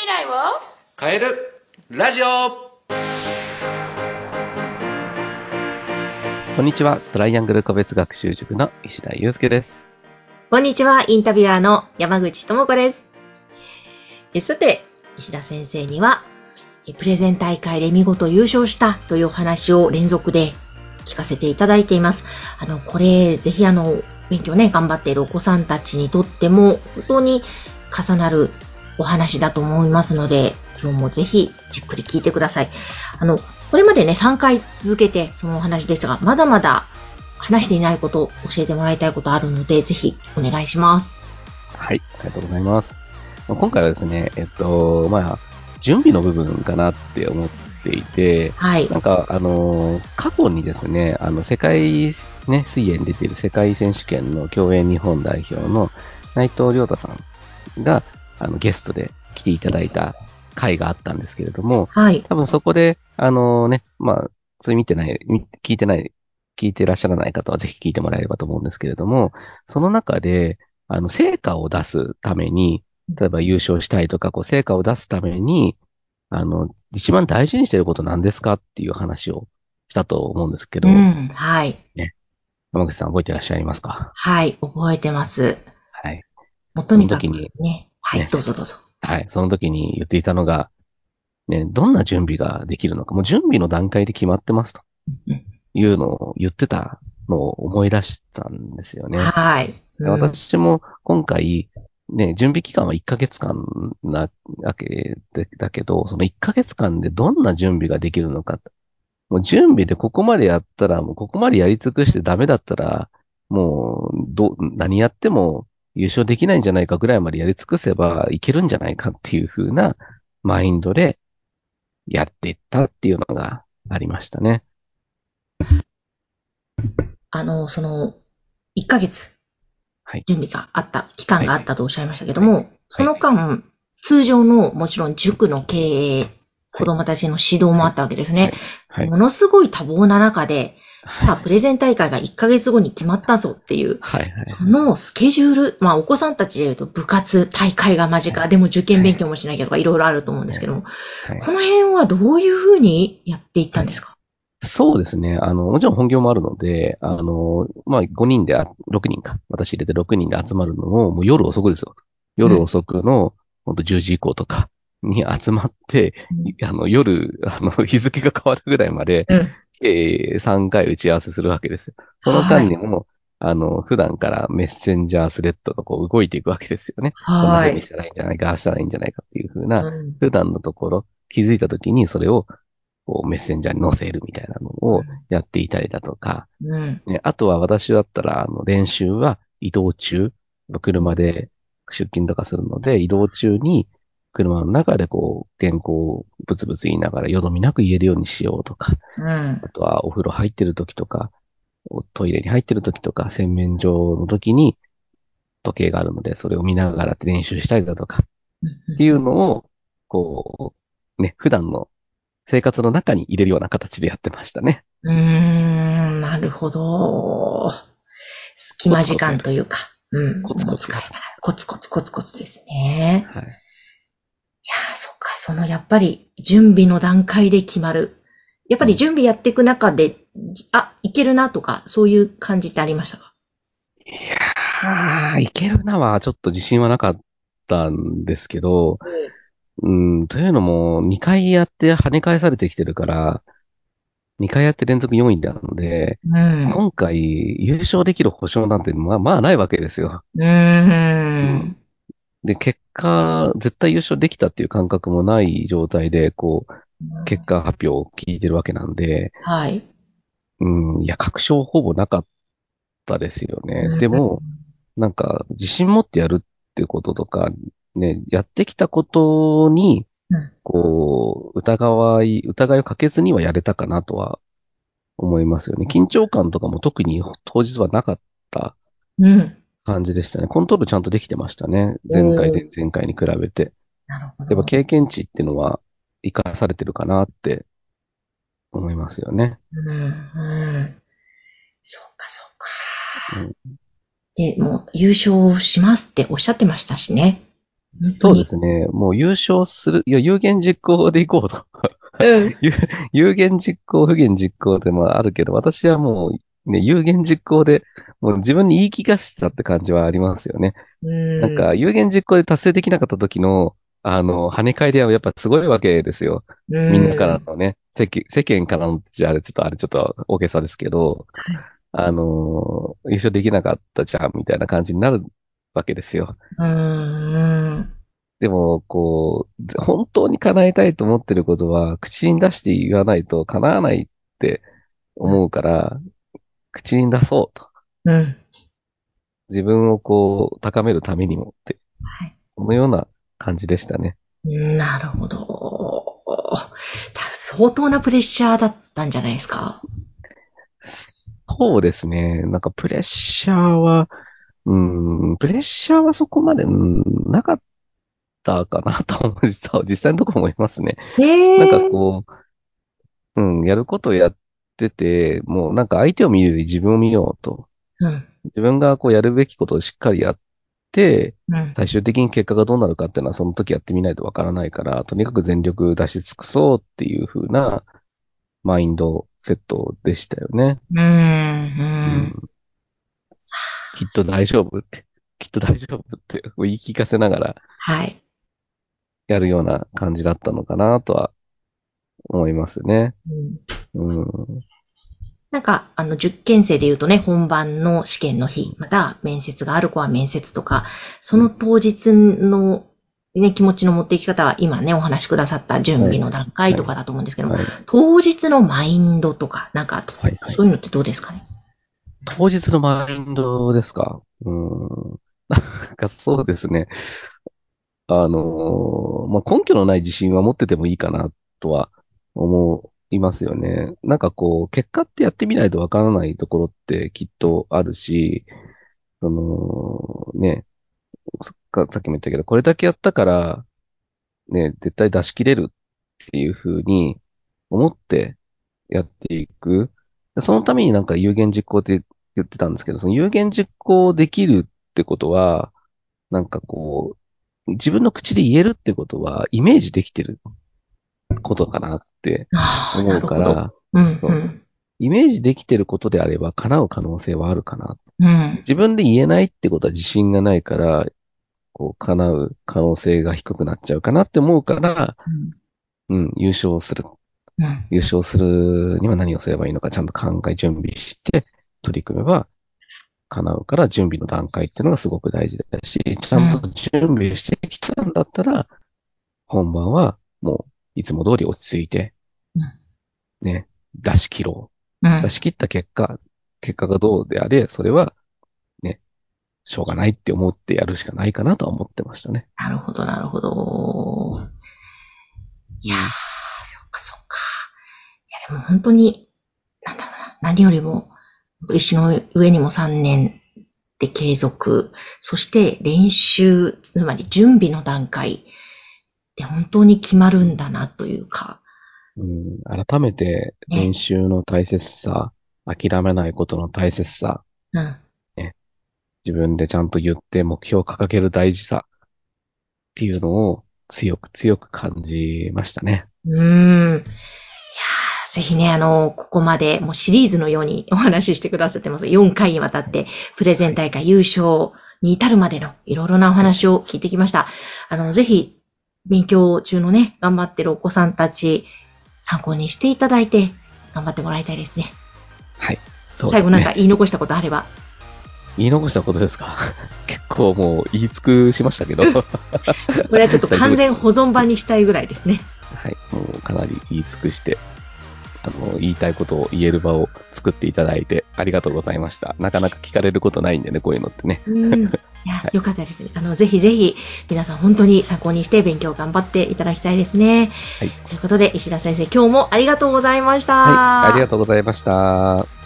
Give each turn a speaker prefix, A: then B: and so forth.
A: 未来を？
B: 変えるラジオ
C: こんにちは。トライアングル個別学習塾の石田祐介です。
A: こんにちは、インタビュアーの山口智子です。えさて、石田先生には、えプレゼン大会で見事優勝したというお話を連続で聞かせていただいています。あの、これ、ぜひあの、勉強ね、頑張っているお子さんたちにとっても、本当に重なるお話だと思いますので、今日もぜひじっくり聞いてください。あの、これまでね、3回続けてそのお話でしたが、まだまだ話していないこと、教えてもらいたいことあるので、ぜひお願いします。
C: はい。ありがとうございます。今回はですね、えっと、まあ、準備の部分かなって思っていて、
A: はい。
C: なんか、あの、過去にですね、あの、世界、ね、水泳に出ている世界選手権の競泳日本代表の内藤亮太さんが、あの、ゲストで来ていただいた回があったんですけれども、
A: はい。
C: 多分そこで、あのね、まあ、それ見てない、み聞いてない、聞いてらっしゃらない方はぜひ聞いてもらえればと思うんですけれども、その中で、あの、成果を出すために、例えば優勝したいとか、こう、成果を出すために、あの、一番大事にしていること何ですかっていう話をしたと思うんですけど、
A: うん。はい。
C: 山口さん覚えてらっしゃいますか？
A: はい。覚えてます。
C: はい。
A: もうとにかくね。はい。
C: ね
A: どうぞどうぞ。
C: はい。その時に言っていたのが、ね、どんな準備ができるのか、もう準備の段階で決まってますと
A: うん
C: いうのを言ってたのを思い出したんですよね。
A: はい。
C: で
A: うん
C: 私も今回、ね、準備期間は1ヶ月間なわけでだけど、その1ヶ月間でどんな準備ができるのか。もう準備でここまでやったら、もうここまでやり尽くしてダメだったら、もう、ど、何やっても優勝できないんじゃないかぐらいまでやり尽くせばいけるんじゃないかっていう風なマインドでやっていったっていうのがありましたね。
A: あの、その、1ヶ月、
C: はい。
A: 準備があった、期間があったとおっしゃいましたけども、
C: はい。
A: その間、通常の、もちろん塾の経営、子供たちの指導もあったわけですね。
C: はい。
A: ものすごい多忙な中で、さあ、
C: はい
A: プレゼン大会が1ヶ月後に決まったぞっていう、
C: はい。はい
A: そのスケジュール、まあお子さんたちで言うと部活、大会が間近、でも受験勉強もしなきゃとかいろいろあると思うんですけども、
C: はい
A: この辺はどういうふうにやっていったんですか？
C: そうですね。あの、もちろん本業もあるので、あの、まあ、5人であ、6人か。私入れて6人で集まるのも、もう夜遅くですよ。夜遅くの、ほんと10時以降とかに集まって、あの、夜、あの、日付が変わるぐらいまで、
A: うん。
C: えー3回打ち合わせするわけですよ。その間にも、あの、普段からメッセンジャースレッドがこう動いていくわけですよね。こんな
A: はい。
C: 風にしたらいいんじゃないか、ああしたらいいんじゃないかっていう風な、
A: うん
C: 普段のところ、気づいたときにそれを、こう、メッセンジャーに載せるみたいなのをやっていたりだとか、
A: うん。
C: ね、あとは私だったら、あの、練習は移動中、車で出勤とかするので、移動中に、車の中でこう、原稿をブツブツ言いながら、よどみなく言えるようにしようとか、
A: うん
C: あ。とはお風呂入ってる時とか、おトイレに入ってる時とか、洗面所の時に時計があるので、それを見ながら練習したりだとか、っていうのを、こう、ね、普段の生活の中に入れるような形でやってましたね。
A: うーん、なるほど。隙間時間というか、うん。
C: コツコツ
A: もう使いながらコツコツコツコツですね。
C: はい。
A: いやー、そっか、そのやっぱり準備の段階で決まる。やっぱり準備やっていく中で、じあ、いけるなとか、そういう感じってありましたか？
C: いやー、いけるなはちょっと自信はなかったんですけど、うん、というのも、2回やって跳ね返されてきてるから、2回やって連続4位なので、
A: うん。
C: 今回優勝できる保証なんて、まあ、まあないわけですよ。
A: うーん。
C: で、結果、絶対優勝できたっていう感覚もない状態で、こう、結果発表を聞いてるわけなんで、
A: はい。
C: うん、いや、確証ほぼなかったですよね。でも、なんか、自信持ってやるってこととか、ね、やってきたことに
A: うん、
C: こう、疑い、疑いをかけずにはやれたかなとは思いますよね。緊張感とかも特に当日はなかった
A: うん。
C: 感じでしたね。コントロールちゃんとできてましたね。前回で前回に比べて。
A: なるほど。
C: やっぱ経験値っていうのは活かされてるかなって思いますよね。
A: うん、うん。そうか、そうか。
C: うん
A: で、もう優勝しますっておっしゃってましたしね。
C: そうですね。もう優勝する、いや、有言実行でいこうと。
A: うん。
C: 有有言実行、不言実行でもあるけど、私はもう、ね、有言実行で、もう自分に言い聞かせたって感じはありますよね。
A: うん。
C: なんか、有言実行で達成できなかった時の、あの、跳ね返りはやっぱすごいわけですよ。
A: うん、
C: みんなからのね、世間世間からの、じゃあ、ちょっとあれちょっと大げさですけど、あの、優勝できなかったじゃん、みたいな感じになるわけですよ。でも、こう、本当に叶えたいと思ってることは、口に出して言わないと叶わないって思うから、口に出そうと。
A: うん。
C: 自分をこう、高めるためにもって、
A: はい。
C: そのような感じでしたね。
A: なるほど。多分相当なプレッシャーだったんじゃないですか？
C: そうですね。なんかプレッシャーは、うん、プレッシャーはそこまで、うんなかったかなと思う、実際実際のところ思いますね。
A: へえ。
C: なんかこう、うん、やることをやってて、もうなんか相手を見るより自分を見ようと。
A: うん。
C: 自分がこうやるべきことをしっかりやって、
A: うん。
C: 最終的に結果がどうなるかっていうのはその時やってみないとわからないから、とにかく全力出し尽くそうっていう風なマインドセットでしたよね。
A: うん。うん。
C: きっと大丈夫って、きっと大丈夫って言い聞かせながら
A: はい。
C: やるような感じだったのかなとは思いますね。
A: うん
C: うん。
A: なんか、あの、受験生で言うとね、本番の試験の日、また面接がある子は面接とか、その当日の、ね、気持ちの持っていき方は今ね、お話しくださった準備の段階とかだと思うんですけども、
C: はい。
A: 当日のマインドとか、なんか、
C: はいはい
A: そういうのってどうですかね？
C: 当日のマインドですか？うん。なんかそうですね。あのーまあ、根拠のない自信は持っててもいいかなとは思いますよね。なんかこう、結果ってやってみないとわからないところってきっとあるし、その、ね、さっきも言ったけど、これだけやったから、ね、絶対出し切れるっていうふうに思ってやっていく。そのためになんか有言実行って言ってたんですけど、その有言実行できるってことは、なんかこう、自分の口で言えるってことは、イメージできてることかなって思うか。ら、うん。イメージできてることであれば、叶う可能性はあるかな。
A: うん。
C: 自分で言えないってことは自信がないから、こう、叶う可能性が低くなっちゃうかなって思うから、うん、優勝する。
A: うん。
C: 優勝するには何をすればいいのかちゃんと考え、準備して取り組めば叶うから準備の段階っていうのがすごく大事だし、ちゃんと準備してきたんだったら、本番はもういつも通り落ち着いて
A: うん、
C: ね、出し切ろう。
A: うん
C: 出。し切った結果、結果がどうであれ、それはね、しょうがないって思ってやるしかないかなとは思ってましたね。
A: なるほど、なるほど。いやー、そっかそっか。いや、でも本当に、なんだろうな、何よりも、石の上にも3年で継続、そして練習、つまり準備の段階で本当に決まるんだなというか、
C: うん、改めて練習の大切さ、諦めないことの大切さ、
A: うん。
C: 自分でちゃんと言って目標を掲げる大事さっていうのを強く強く感じましたね。
A: うーん。いやーぜひね、あの、ここまでもうシリーズのようにお話ししてくださってます。4回にわたってプレゼン大会優勝に至るまでのいろいろなお話を聞いてきました。あの、ぜひ勉強中のね、頑張ってるお子さんたち参考にしていただいて頑張ってもらいたいですね。
C: はい。そうですね。
A: 最後なんか言い残したことあれば。
C: 言い残したことですか？結構もう言い尽くしましたけど。は
A: これはちょっと完全保存版にしたいぐらいですね。
C: い。もうかなり言い尽くして、あの、言いたいことを言える場を作っていただいてありがとうございました。なかなか聞かれることないんでね、こういうのってね。
A: うん。いや、よかったですね。あの、ぜひぜひ、皆さん本当に参考にして勉強頑張っていただきたいですね。
C: はい。
A: ということで、石田先生、今日もありがとうございました。
C: はい。ありがとうございました。